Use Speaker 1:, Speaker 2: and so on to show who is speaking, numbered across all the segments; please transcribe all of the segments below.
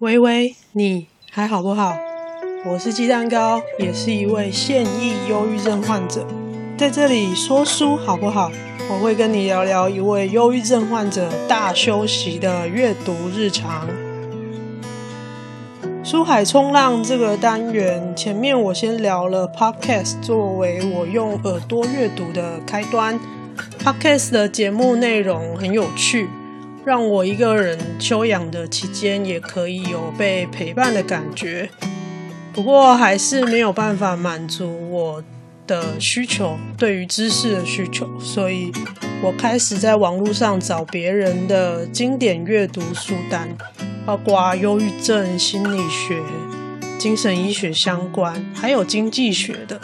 Speaker 1: 喂喂，你还好不好？我是鸡蛋糕，也是一位现役忧郁症患者，在这里说书好不好？我会跟你聊聊一位忧郁症患者大休息的阅读日常。书海冲浪这个单元，前面我先聊了 Podcast 作为我用耳朵阅读的开端，Podcast 的节目内容很有趣。让我一个人休养的期间，也可以有被陪伴的感觉。不过，还是没有办法满足我的需求，对于知识的需求。所以我开始在网络上找别人的经典阅读书单，包括忧郁症、心理学、精神医学相关，还有经济学的。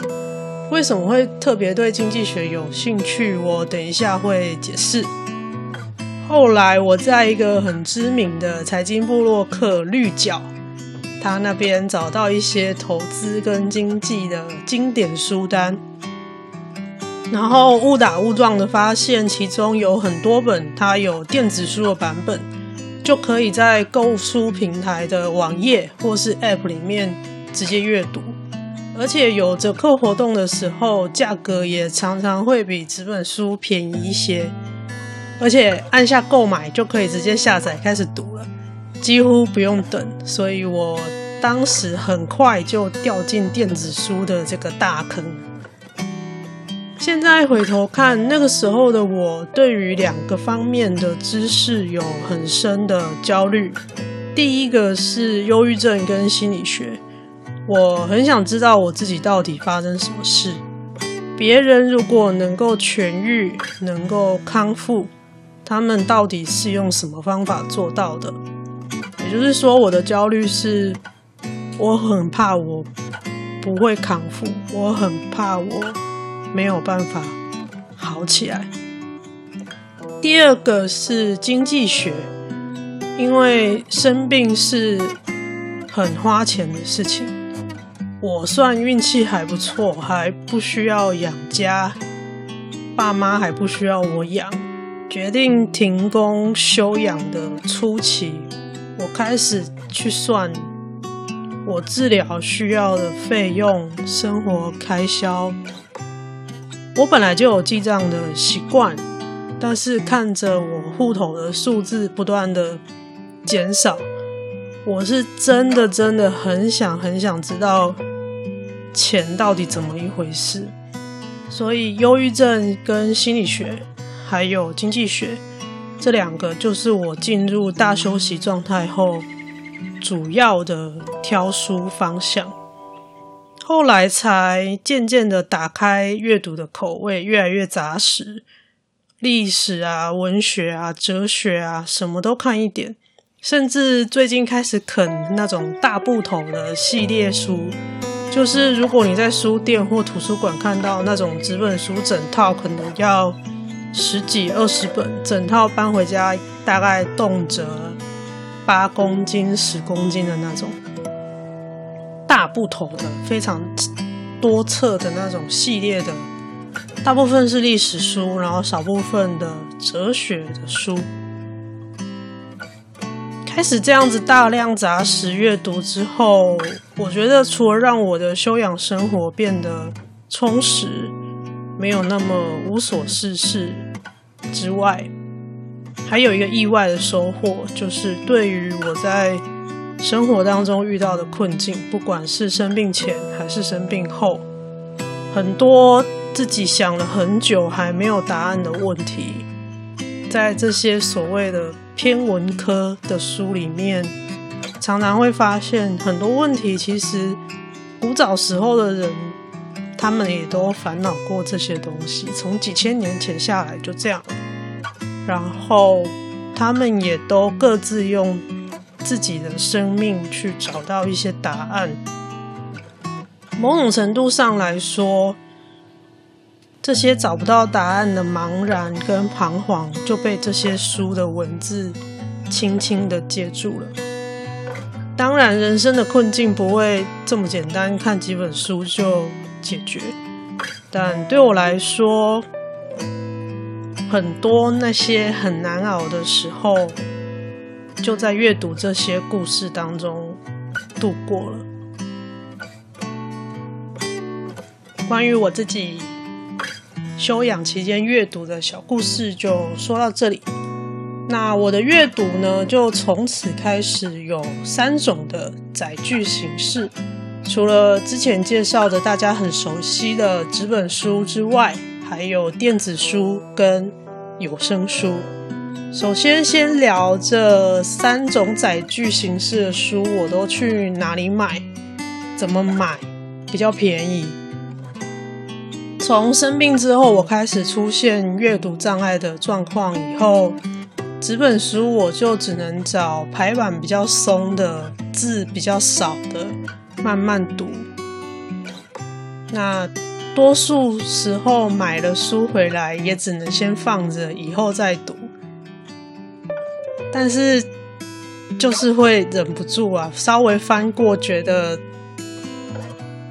Speaker 1: 为什么会特别对经济学有兴趣？我等一下会解释。后来我在一个很知名的财经部落客绿角，他那边找到一些投资跟经济的经典书单，然后误打误撞的发现其中有很多本，它有电子书的版本，就可以在购书平台的网页或是 App 里面直接阅读，而且有折扣活动的时候，价格也常常会比纸本书便宜一些。而且按下购买就可以直接下载开始读了，几乎不用等，所以我当时很快就掉进电子书的这个大坑。现在回头看，那个时候的我对于两个方面的知识有很深的焦虑。第一个是忧郁症跟心理学，我很想知道我自己到底发生什么事。别人如果能够痊愈，能够康复。他们到底是用什么方法做到的？也就是说，我的焦虑是，我很怕我不会康复，我很怕我没有办法好起来。第二个是经济学，因为生病是很花钱的事情。我算运气还不错，还不需要养家，爸妈还不需要我养。决定停工休养的初期，我开始去算我治疗需要的费用、生活开销。我本来就有记账的习惯，但是看着我户头的数字不断的减少，我是真的真的很想很想知道钱到底怎么一回事。所以，忧郁症跟心理学。还有经济学，这两个就是我进入大休息状态后主要的挑书方向。后来才渐渐的打开阅读的口味，越来越杂实，历史啊、文学啊、哲学啊，什么都看一点。甚至最近开始啃那种大部头的系列书，就是如果你在书店或图书馆看到那种纸本书整套，可能要。十几二十本，整套搬回家，大概动辄八公斤、十公斤的那种大部头的，非常多册的那种系列的，大部分是历史书，然后少部分的哲学的书。开始这样子大量杂食阅读之后，我觉得除了让我的休养生活变得充实。没有那么无所事事之外，还有一个意外的收获，就是对于我在生活当中遇到的困境，不管是生病前还是生病后，很多自己想了很久还没有答案的问题，在这些所谓的偏文科的书里面，常常会发现很多问题，其实古早时候的人。他们也都烦恼过这些东西，从几千年前下来就这样，然后他们也都各自用自己的生命去找到一些答案。某种程度上来说，这些找不到答案的茫然跟彷徨就被这些书的文字轻轻的接住了。当然，人生的困境不会这么简单，看几本书就解决，但对我来说，很多那些很难熬的时候，就在阅读这些故事当中度过了。关于我自己休养期间阅读的小故事，就说到这里。那我的阅读呢，就从此开始有三种的载具形式。除了之前介绍的大家很熟悉的纸本书之外，还有电子书跟有声书。首先，先聊这三种载具形式的书，我都去哪里买？怎么买比较便宜？从生病之后，我开始出现阅读障碍的状况以后，纸本书我就只能找排版比较松的、字比较少的，慢慢读。那多数时候买了书回来，也只能先放着，以后再读。但是就是会忍不住啊，稍微翻过，觉得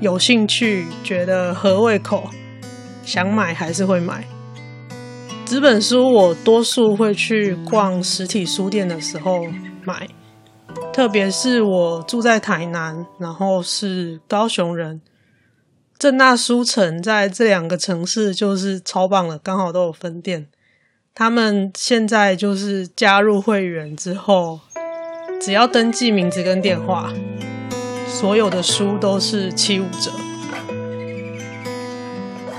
Speaker 1: 有兴趣，觉得合胃口。想买还是会买。纸本书我多数会去逛实体书店的时候买，特别是我住在台南，然后是高雄人，正大书城在这两个城市就是超棒的，刚好都有分店。他们现在就是加入会员之后，只要登记名字跟电话，所有的书都是七五折。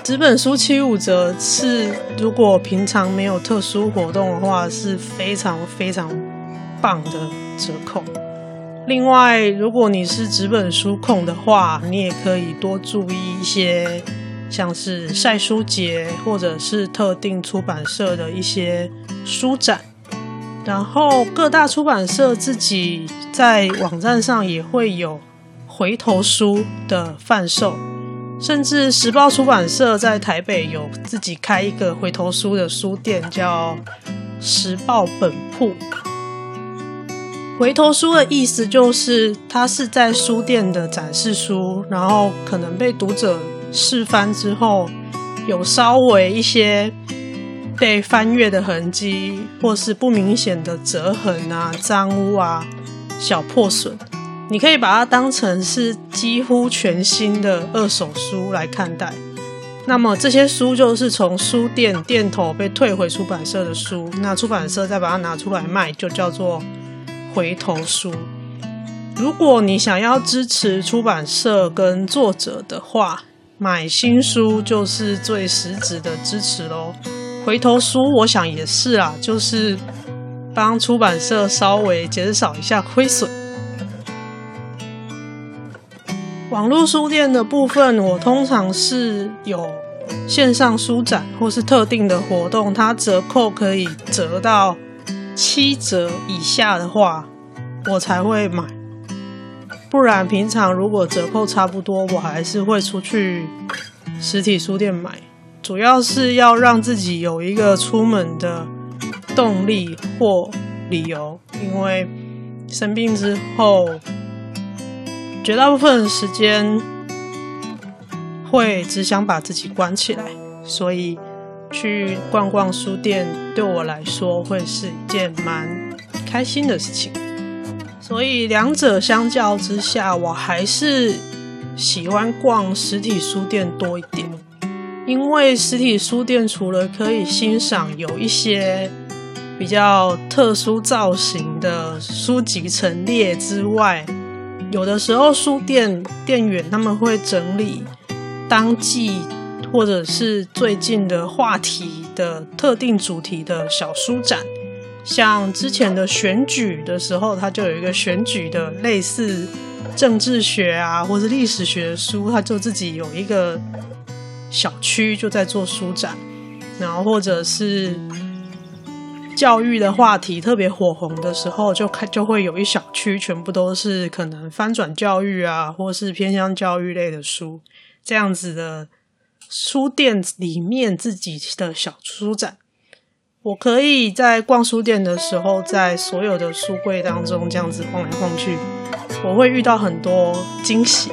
Speaker 1: 纸本书七五折是，如果平常没有特殊活动的话，是非常非常棒的折扣。另外，如果你是纸本书控的话，你也可以多注意一些，像是晒书节或者是特定出版社的一些书展。然后各大出版社自己在网站上也会有回头书的贩售。甚至时报出版社在台北有自己开一个回头书的书店，叫时报本铺。回头书的意思就是，它是在书店的展示书，然后可能被读者试翻之后，有稍微一些被翻阅的痕迹，或是不明显的折痕啊、脏污啊、小破损。你可以把它当成是几乎全新的二手书来看待。那么这些书就是从书店店头被退回出版社的书，那出版社再把它拿出来卖，就叫做回头书。如果你想要支持出版社跟作者的话，买新书就是最实质的支持喽。回头书我想也是啊，就是帮出版社稍微减少一下亏损。网络书店的部分，我通常是有线上书展或是特定的活动，它折扣可以折到七折以下的话，我才会买。不然平常如果折扣差不多，我还是会出去实体书店买。主要是要让自己有一个出门的动力或理由，因为生病之后。绝大部分时间会只想把自己关起来，所以去逛逛书店对我来说会是一件蛮开心的事情。所以两者相较之下，我还是喜欢逛实体书店多一点，因为实体书店除了可以欣赏有一些比较特殊造型的书籍陈列之外，有的时候，书店店员他们会整理当季或者是最近的话题的特定主题的小书展，像之前的选举的时候，他就有一个选举的类似政治学啊，或者历史学的书，他就自己有一个小区就在做书展，然后或者是。教育的话题特别火红的时候，就开就会有一小区，全部都是可能翻转教育啊，或是偏向教育类的书，这样子的书店里面自己的小书展。我可以在逛书店的时候，在所有的书柜当中这样子晃来晃去，我会遇到很多惊喜。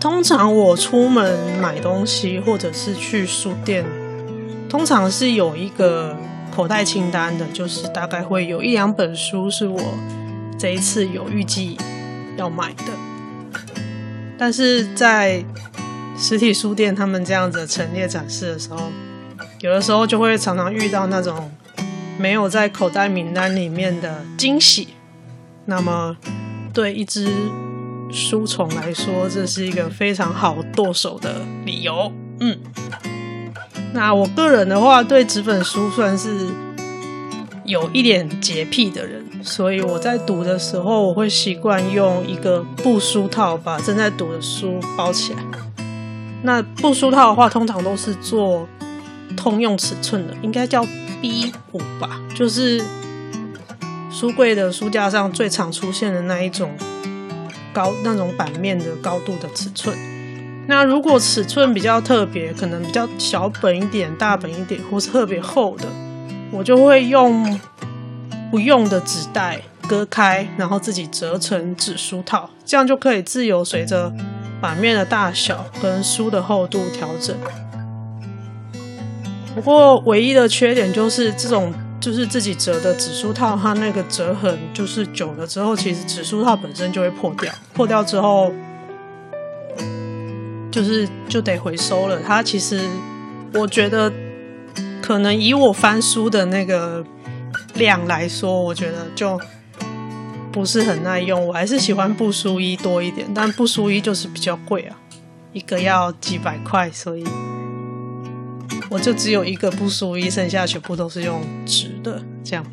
Speaker 1: 通常我出门买东西，或者是去书店。通常是有一个口袋清单的，就是大概会有一两本书是我这一次有预计要买的。但是在实体书店他们这样子陈列展示的时候，有的时候就会常常遇到那种没有在口袋名单里面的惊喜。那么对一只书虫来说，这是一个非常好剁手的理由。嗯。那我个人的话，对纸本书算是有一点洁癖的人，所以我在读的时候，我会习惯用一个布书套把正在读的书包起来。那布书套的话，通常都是做通用尺寸的，应该叫 B 五吧，就是书柜的书架上最常出现的那一种高那种版面的高度的尺寸。那如果尺寸比较特别，可能比较小本一点、大本一点，或是特别厚的，我就会用不用的纸袋割开，然后自己折成纸书套，这样就可以自由随着版面的大小跟书的厚度调整。不过唯一的缺点就是这种就是自己折的纸书套，它那个折痕就是久了之后，其实纸书套本身就会破掉，破掉之后。就是就得回收了。它其实，我觉得可能以我翻书的那个量来说，我觉得就不是很耐用。我还是喜欢布书衣多一点，但布书衣就是比较贵啊，一个要几百块，所以我就只有一个布书衣，剩下全部都是用纸的这样。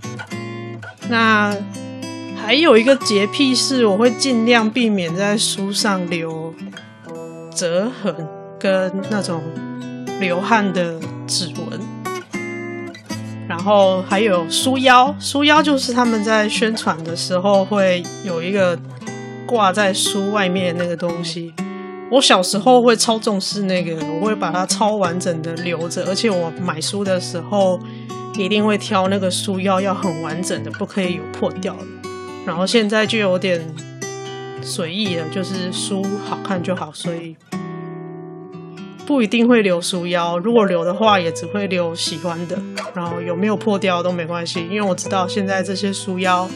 Speaker 1: 那还有一个洁癖是，我会尽量避免在书上留。折痕跟那种流汗的指纹，然后还有书腰，书腰就是他们在宣传的时候会有一个挂在书外面那个东西。我小时候会超重视那个，我会把它超完整的留着，而且我买书的时候一定会挑那个书腰要很完整的，不可以有破掉的。然后现在就有点。随意了，就是书好看就好，所以不一定会留书腰。如果留的话，也只会留喜欢的。然后有没有破掉都没关系，因为我知道现在这些书腰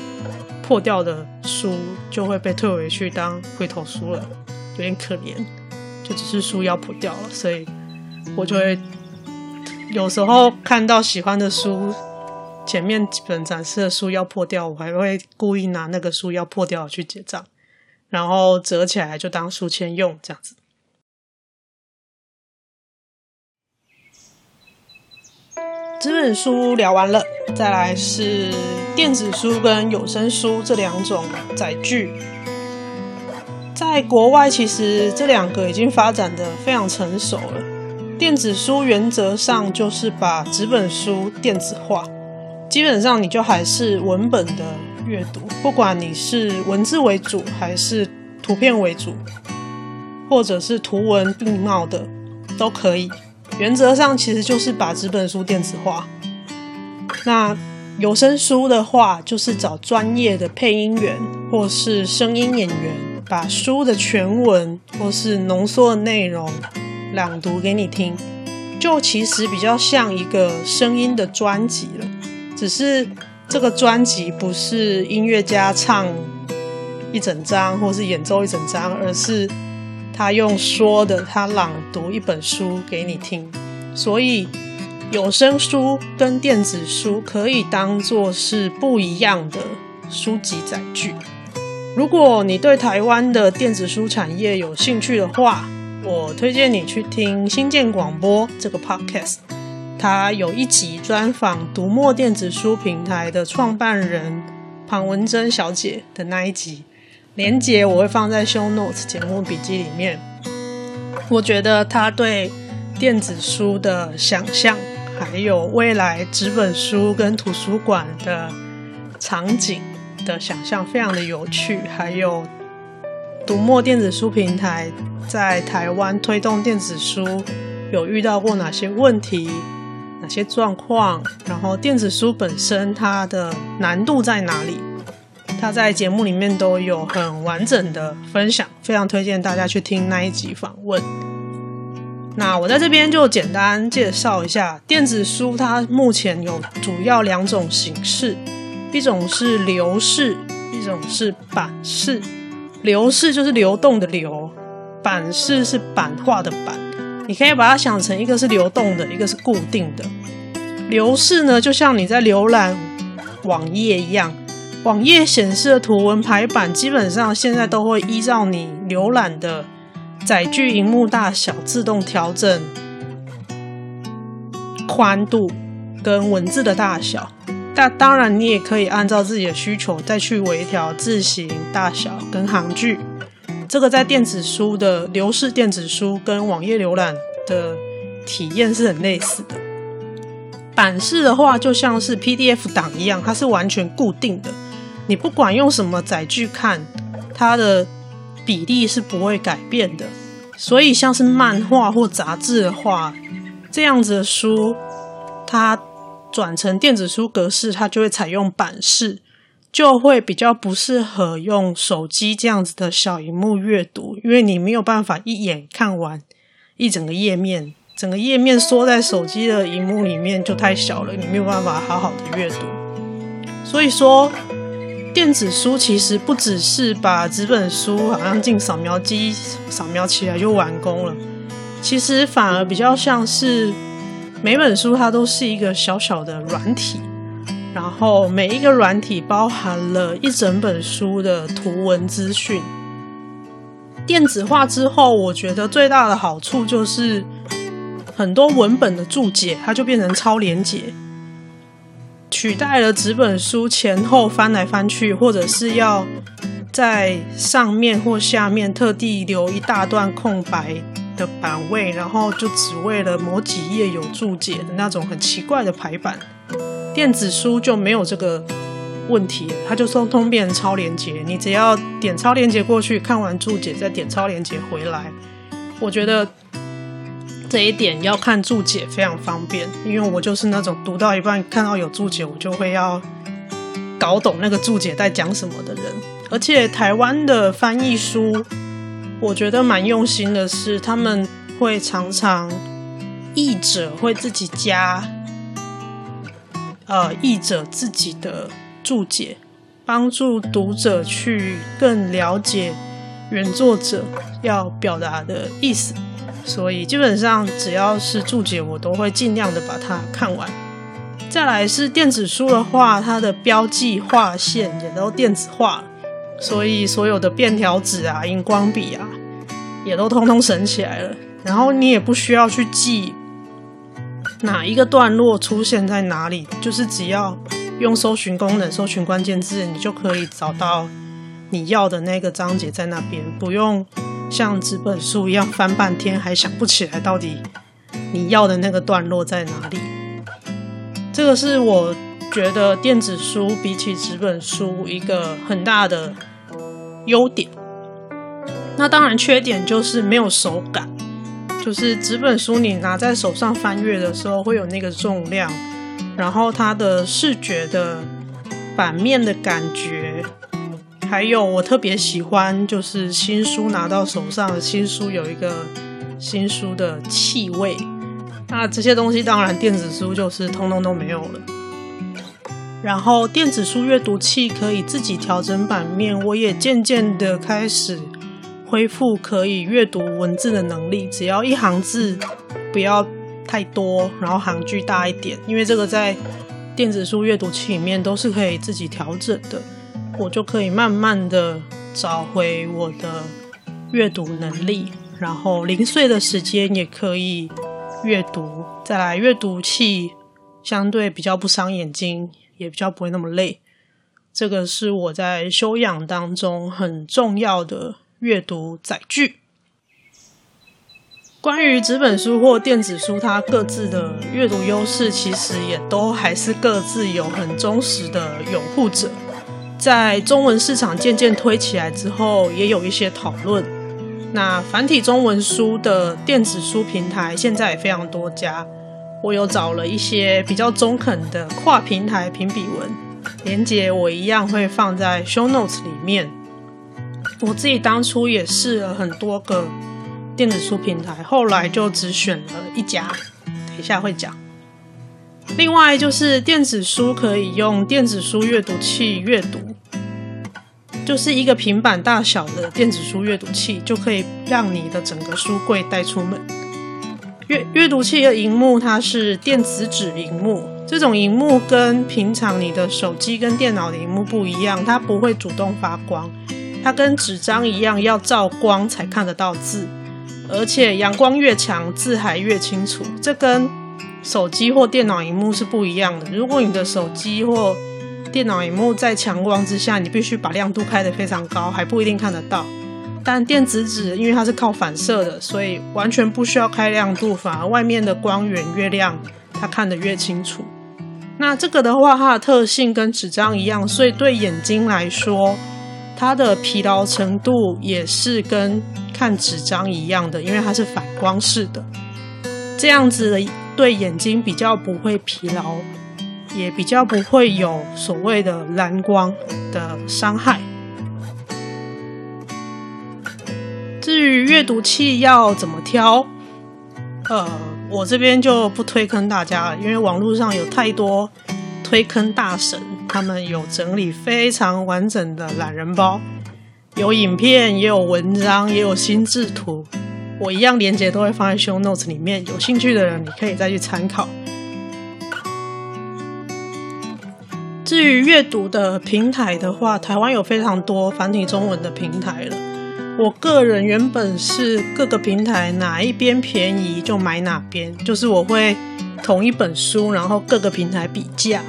Speaker 1: 破掉的书就会被退回去当回头书了，有点可怜。就只是书腰破掉了，所以我就会有时候看到喜欢的书，前面几本展示的书腰破掉，我还会故意拿那个书腰破掉去结账。然后折起来就当书签用，这样子。纸本书聊完了，再来是电子书跟有声书这两种载具。在国外，其实这两个已经发展的非常成熟了。电子书原则上就是把纸本书电子化，基本上你就还是文本的。阅读，不管你是文字为主还是图片为主，或者是图文并茂的，都可以。原则上其实就是把纸本书电子化。那有声书的话，就是找专业的配音员或是声音演员，把书的全文或是浓缩的内容朗读给你听，就其实比较像一个声音的专辑了，只是。这个专辑不是音乐家唱一整张，或是演奏一整张，而是他用说的，他朗读一本书给你听。所以有声书跟电子书可以当做是不一样的书籍载具。如果你对台湾的电子书产业有兴趣的话，我推荐你去听新建广播这个 podcast。他有一集专访读墨电子书平台的创办人庞文珍小姐的那一集，连结我会放在 show notes 节目笔记里面。我觉得他对电子书的想象，还有未来纸本书跟图书馆的场景的想象非常的有趣，还有读墨电子书平台在台湾推动电子书有遇到过哪些问题。哪些状况？然后电子书本身它的难度在哪里？他在节目里面都有很完整的分享，非常推荐大家去听那一集访问。那我在这边就简单介绍一下电子书，它目前有主要两种形式，一种是流式，一种是版式。流式就是流动的流，版式是版画的版。你可以把它想成一个是流动的，一个是固定的。流式呢，就像你在浏览网页一样，网页显示的图文排版，基本上现在都会依照你浏览的。载具荧幕大小自动调整宽度跟文字的大小，但当然你也可以按照自己的需求再去微调字型大小跟行距。这个在电子书的流式电子书跟网页浏览的体验是很类似的。版式的话，就像是 PDF 档一样，它是完全固定的，你不管用什么载具看，它的。比例是不会改变的，所以像是漫画或杂志的话，这样子的书，它转成电子书格式，它就会采用版式，就会比较不适合用手机这样子的小荧幕阅读，因为你没有办法一眼看完一整个页面，整个页面缩在手机的荧幕里面就太小了，你没有办法好好的阅读，所以说。电子书其实不只是把纸本书好像进扫描机扫描起来就完工了，其实反而比较像是每本书它都是一个小小的软体，然后每一个软体包含了一整本书的图文资讯。电子化之后，我觉得最大的好处就是很多文本的注解它就变成超连结。取代了纸本书前后翻来翻去，或者是要在上面或下面特地留一大段空白的版位，然后就只为了某几页有注解的那种很奇怪的排版。电子书就没有这个问题，它就通通变成超连接，你只要点超连接过去，看完注解再点超连接回来。我觉得。这一点要看注解非常方便，因为我就是那种读到一半看到有注解，我就会要搞懂那个注解在讲什么的人。而且台湾的翻译书，我觉得蛮用心的是，他们会常常译者会自己加，呃，译者自己的注解，帮助读者去更了解原作者要表达的意思。所以基本上只要是注解，我都会尽量的把它看完。再来是电子书的话，它的标记划线也都电子化，所以所有的便条纸啊、荧光笔啊，也都通通省起来了。然后你也不需要去记哪一个段落出现在哪里，就是只要用搜寻功能搜寻关键字，你就可以找到你要的那个章节在那边，不用。像纸本书一样翻半天还想不起来到底你要的那个段落在哪里。这个是我觉得电子书比起纸本书一个很大的优点。那当然缺点就是没有手感，就是纸本书你拿在手上翻阅的时候会有那个重量，然后它的视觉的版面的感觉。还有我特别喜欢，就是新书拿到手上，新书有一个新书的气味。那这些东西当然电子书就是通通都没有了。然后电子书阅读器可以自己调整版面，我也渐渐的开始恢复可以阅读文字的能力，只要一行字不要太多，然后行距大一点，因为这个在电子书阅读器里面都是可以自己调整的。我就可以慢慢的找回我的阅读能力，然后零碎的时间也可以阅读。再来，阅读器相对比较不伤眼睛，也比较不会那么累。这个是我在修养当中很重要的阅读载具。关于纸本书或电子书，它各自的阅读优势，其实也都还是各自有很忠实的拥护者。在中文市场渐渐推起来之后，也有一些讨论。那繁体中文书的电子书平台现在也非常多家，我有找了一些比较中肯的跨平台评比文，连接我一样会放在 show notes 里面。我自己当初也试了很多个电子书平台，后来就只选了一家，等一下会讲。另外就是电子书可以用电子书阅读器阅读，就是一个平板大小的电子书阅读器，就可以让你的整个书柜带出门。阅阅读器的荧幕它是电子纸荧幕，这种荧幕跟平常你的手机跟电脑的荧幕不一样，它不会主动发光，它跟纸张一样要照光才看得到字，而且阳光越强，字还越清楚。这跟手机或电脑荧幕是不一样的。如果你的手机或电脑荧幕在强光之下，你必须把亮度开得非常高，还不一定看得到。但电子纸因为它是靠反射的，所以完全不需要开亮度，反而外面的光源越亮，它看得越清楚。那这个的话，它的特性跟纸张一样，所以对眼睛来说，它的疲劳程度也是跟看纸张一样的，因为它是反光式的，这样子的对眼睛比较不会疲劳，也比较不会有所谓的蓝光的伤害。至于阅读器要怎么挑，呃，我这边就不推坑大家了，因为网络上有太多推坑大神，他们有整理非常完整的懒人包，有影片，也有文章，也有心智图，我一样连接都会放在 show notes 里面，有兴趣的人你可以再去参考。至于阅读的平台的话，台湾有非常多繁体中文的平台了。我个人原本是各个平台哪一边便宜就买哪边，就是我会同一本书，然后各个平台比价，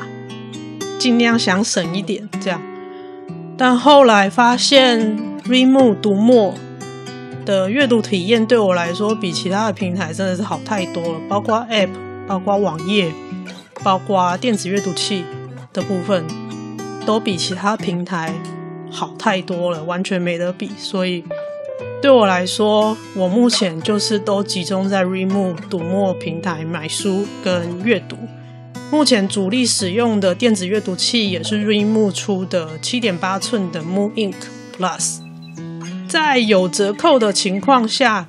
Speaker 1: 尽量想省一点这样。但后来发现 Readmoo 读墨的阅读体验对我来说比其他的平台真的是好太多了，包括 App、包括网页、包括电子阅读器的部分，都比其他平台好太多了，完全没得比，所以。对我来说，我目前就是都集中在 Readmoo 读墨平台买书跟阅读。目前主力使用的电子阅读器也是 Readmoo 出的七点八寸的 Moon Ink Plus。在有折扣的情况下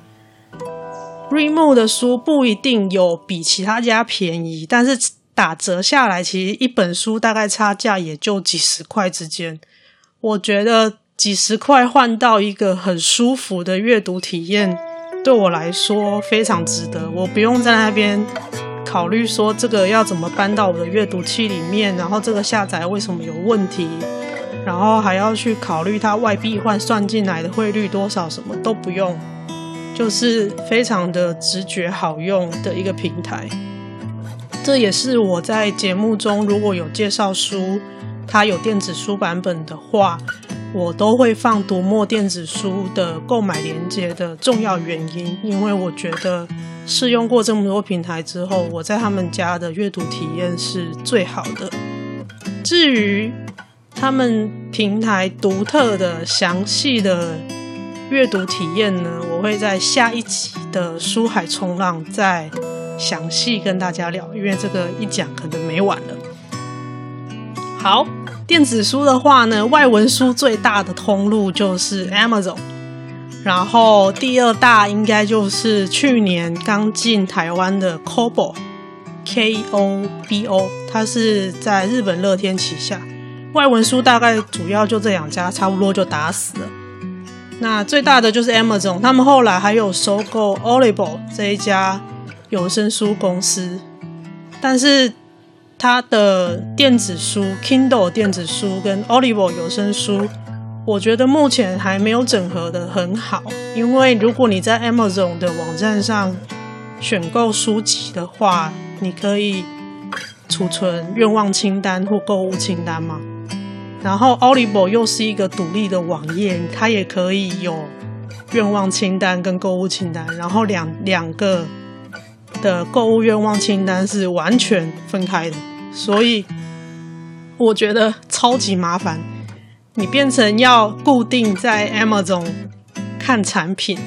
Speaker 1: ，Remo 的书不一定有比其他家便宜，但是打折下来，其实一本书大概差价也就几十块之间。我觉得。几十块换到一个很舒服的阅读体验，对我来说非常值得。我不用在那边考虑说这个要怎么搬到我的阅读器里面，然后这个下载为什么有问题，然后还要去考虑它外币换算进来的汇率多少，什么都不用，就是非常的直觉好用的一个平台。这也是我在节目中如果有介绍书，它有电子书版本的话。我都会放读墨电子书的购买链接的重要原因，因为我觉得试用过这么多平台之后，我在他们家的阅读体验是最好的。至于他们平台独特的详细的阅读体验呢，我会在下一集的书海冲浪再详细跟大家聊，因为这个一讲可能没完了。好。电子书的话呢，外文书最大的通路就是 Amazon，然后第二大应该就是去年刚进台湾的 Kobo，K O B O，它是在日本乐天旗下。外文书大概主要就这两家，差不多就打死了。那最大的就是 Amazon，他们后来还有收购 Audible 这一家有声书公司，但是。它的电子书 Kindle 电子书跟 Audible 有声书，我觉得目前还没有整合的很好。因为如果你在 Amazon 的网站上选购书籍的话，你可以储存愿望清单或购物清单吗。然后 Audible 又是一个独立的网页，它也可以有愿望清单跟购物清单，然后两两个的购物愿望清单是完全分开的。所以我觉得超级麻烦，你变成要固定在 Amazon 看产品，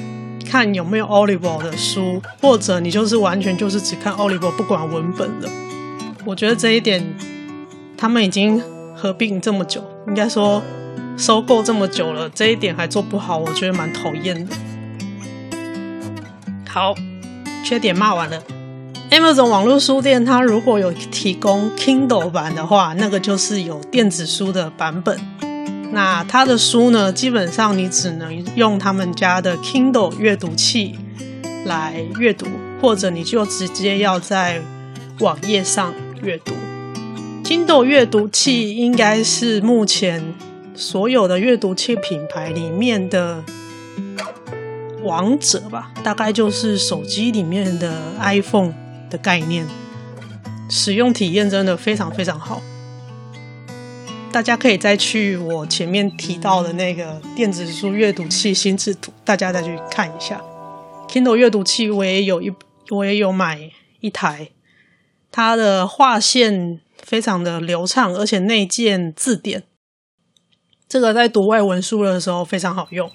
Speaker 1: 看有没有 Audible 的书，或者你就是完全就是只看 Audible 不管文本了。我觉得这一点他们已经合并这么久，应该说收购这么久了，这一点还做不好，我觉得蛮讨厌的。好，缺点骂完了。Amazon 网络书店它如果有提供 Kindle 版的话，那个就是有电子书的版本。那它的书呢，基本上你只能用他们家的 Kindle 阅读器来阅读，或者你就直接要在网页上阅读。Kindle 阅读器应该是目前所有的阅读器品牌里面的王者吧，大概就是手机里面的 iPhone 的概念，使用体验真的非常非常好。大家可以再去我前面提到的那个电子书阅读器心智图，大家再去看一下。Kindle 阅读器我也有一，我也有买一台，它的划线非常的流畅，而且内建字典，这个在读外文书的时候非常好用。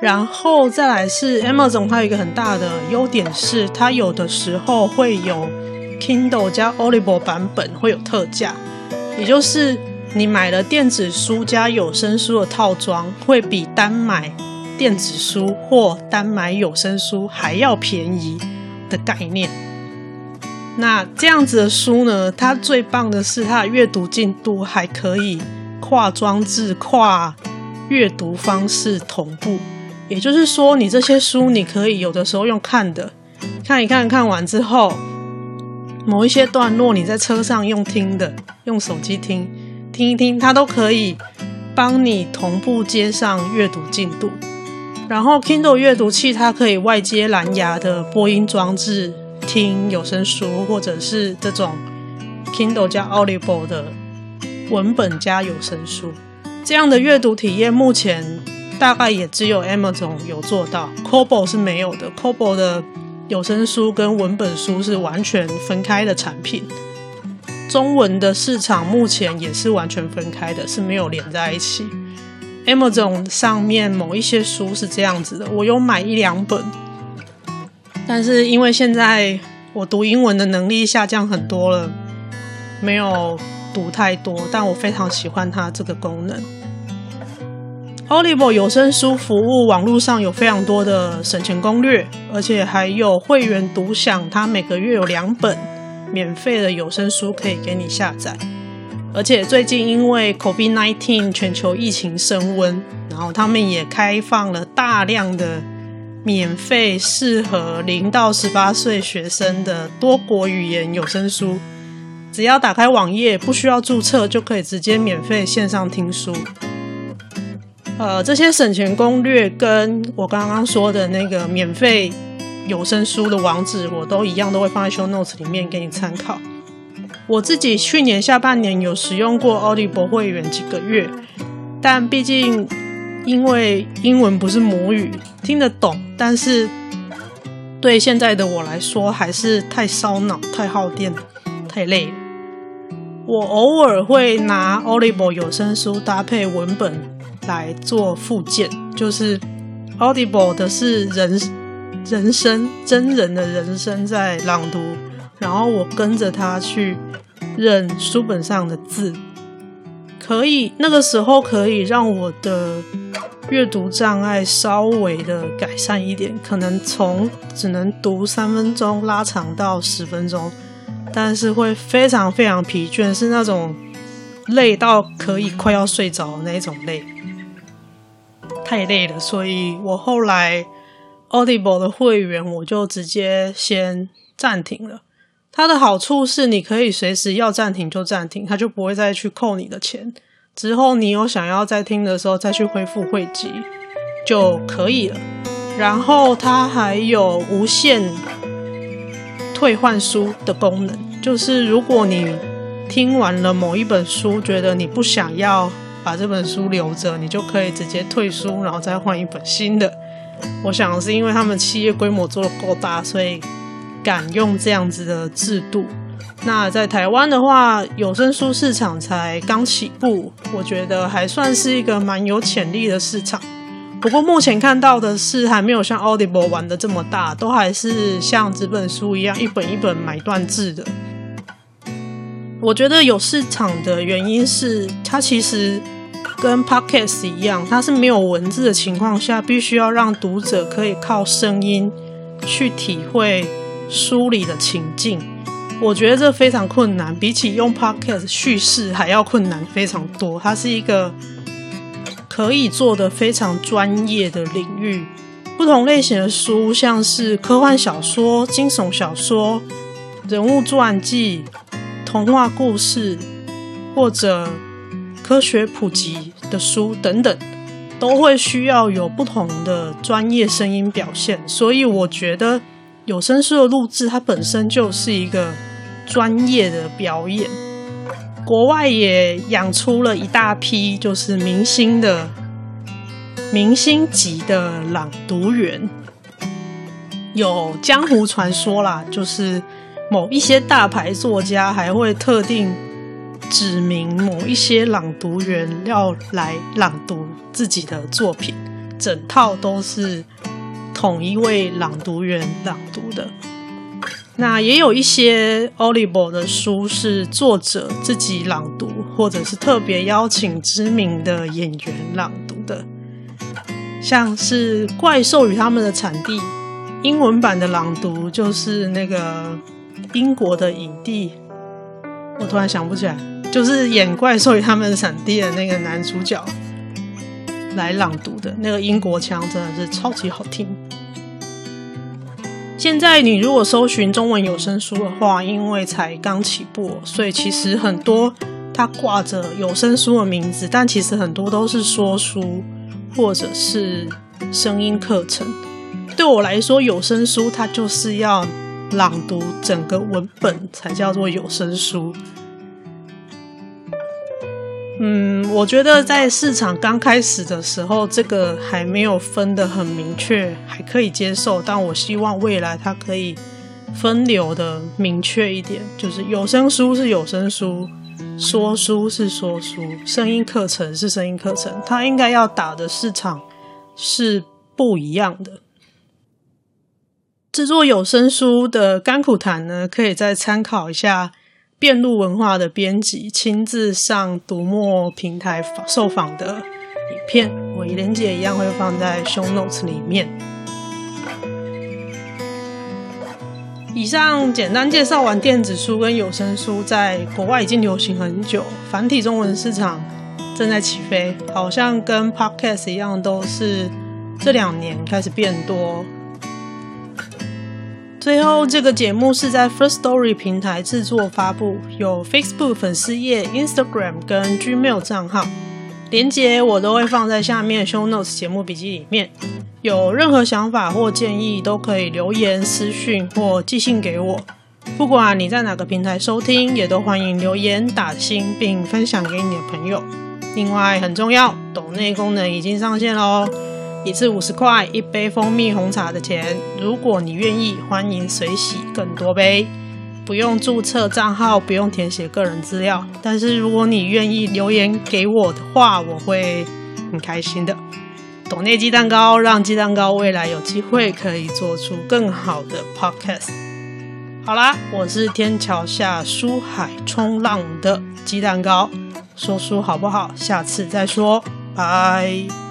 Speaker 1: 然后再来是 Amazon，它有一个很大的优点是，它有的时候会有 Kindle 加 Audible 版本会有特价，也就是。你买了电子书加有声书的套装，会比单买电子书或单买有声书还要便宜的概念。那这样子的书呢，它最棒的是它的阅读进度还可以跨装置、跨阅读方式同步。也就是说，你这些书你可以有的时候用看的，看一看，看完之后，某一些段落你在车上用听的，用手机听。听一听，它都可以帮你同步接上阅读进度。然后 Kindle 阅读器它可以外接蓝牙的播音装置听有声书，或者是这种 Kindle 加 Audible 的文本加有声书。这样的阅读体验目前大概也只有 Amazon 有做到，Kobo 是没有的。Kobo 的有声书跟文本书是完全分开的产品。中文的市场目前也是完全分开的，是没有连在一起。Amazon 上面某一些书是这样子的，我有买一两本，但是因为现在我读英文的能力下降很多了，没有读太多。但我非常喜欢它这个功能。Audible 有声书服务网络上有非常多的省钱攻略，而且还有会员独享，它每个月有两本。免费的有声书可以给你下载，而且最近因为 COVID-19 全球疫情升温，然后他们也开放了大量的免费适合零到十八岁学生的多国语言有声书，只要打开网页，不需要注册就可以直接免费线上听书。呃，这些省钱攻略跟我刚刚说的那个免费。有声书的网址我都一样，都会放在 show notes 里面给你参考。我自己去年下半年有使用过 Audible 会员几个月，但毕竟因为英文不是母语，听得懂，但是对现在的我来说还是太烧脑、太耗电、太累了。我偶尔会拿 Audible 有声书搭配文本来做附件，就是 Audible 的是人。人声，真人的人声在朗读，然后我跟着他去认书本上的字，可以那个时候可以让我的阅读障碍稍微的改善一点，可能从只能读三分钟拉长到十分钟，但是会非常非常疲倦，是那种累到可以快要睡着的那种累，太累了，所以我后来。Audible 的会员我就直接先暂停了。它的好处是你可以随时要暂停就暂停，它就不会再去扣你的钱。之后你有想要再听的时候再去恢复会集就可以了。然后它还有无限退换书的功能，就是如果你听完了某一本书，觉得你不想要把这本书留着，你就可以直接退书，然后再换一本新的。我想是因为他们企业规模做得够大，所以敢用这样子的制度。那在台湾的话，有声书市场才刚起步，我觉得还算是一个蛮有潜力的市场。不过目前看到的是，还没有像 Audible 玩的这么大，都还是像纸本书一样一本一本买断制的。我觉得有市场的原因是，它其实。跟 Podcast 一样，它是没有文字的情况下，必须要让读者可以靠声音去体会书里的情境。我觉得这非常困难，比起用 podcast 叙事还要困难非常多。它是一个可以做的非常专业的领域。不同类型的书，像是科幻小说、惊悚小说、人物传记、童话故事，或者科学普及的书等等，都会需要有不同的专业声音表现。所以，我觉得有声书的录制，它本身就是一个。专业的表演，国外也养出了一大批就是明星的明星级的朗读员，有江湖传说啦，就是某一些大牌作家还会特定指明某一些朗读员要来朗读自己的作品，整套都是同一位朗读员朗读的。那也有一些 Audible 的书是作者自己朗读，或者是特别邀请知名的演员朗读的，像是《怪兽与他们的产地》英文版的朗读就是那个英国的影帝，我突然想不起来，就是演《怪兽与他们的产地》的那个男主角来朗读的，那个英国腔真的是超级好听。现在你如果搜寻中文有声书的话，因为才刚起步，所以其实很多它挂着有声书的名字，但其实很多都是说书或者是声音课程。对我来说，有声书它就是要朗读整个文本才叫做有声书。嗯，我觉得在市场刚开始的时候，这个还没有分得很明确，还可以接受。但我希望未来它可以分流的明确一点，就是有声书是有声书，说书是说书，声音课程是声音课程，它应该要打的市场是不一样的。制作有声书的甘苦谈呢，可以再参考一下。遍路文化的编辑亲自上读墨平台受访的影片，我连结一样会放在 show notes 里面。以上简单介绍完电子书跟有声书，在国外已经流行很久，繁体中文市场正在起飞，好像跟 podcast 一样，都是这两年开始变多。最后，这个节目是在 First Story 平台制作发布，有 Facebook 粉丝页、Instagram 跟 Gmail 账号，连结我都会放在下面 Show Notes 节目笔记里面。有任何想法或建议，都可以留言、私讯或寄信给我。不管你在哪个平台收听，也都欢迎留言打星并分享给你的朋友。另外，很重要，抖内功能已经上线喽一次五十块，一杯蜂蜜红茶的钱。如果你愿意，欢迎随喜更多杯，不用注册账号，不用填写个人资料。但是如果你愿意留言给我的话，我会很开心的。懂内鸡蛋糕，让鸡蛋糕未来有机会可以做出更好的 podcast。好啦，我是天桥下书海冲浪的鸡蛋糕，说书好不好？下次再说，拜。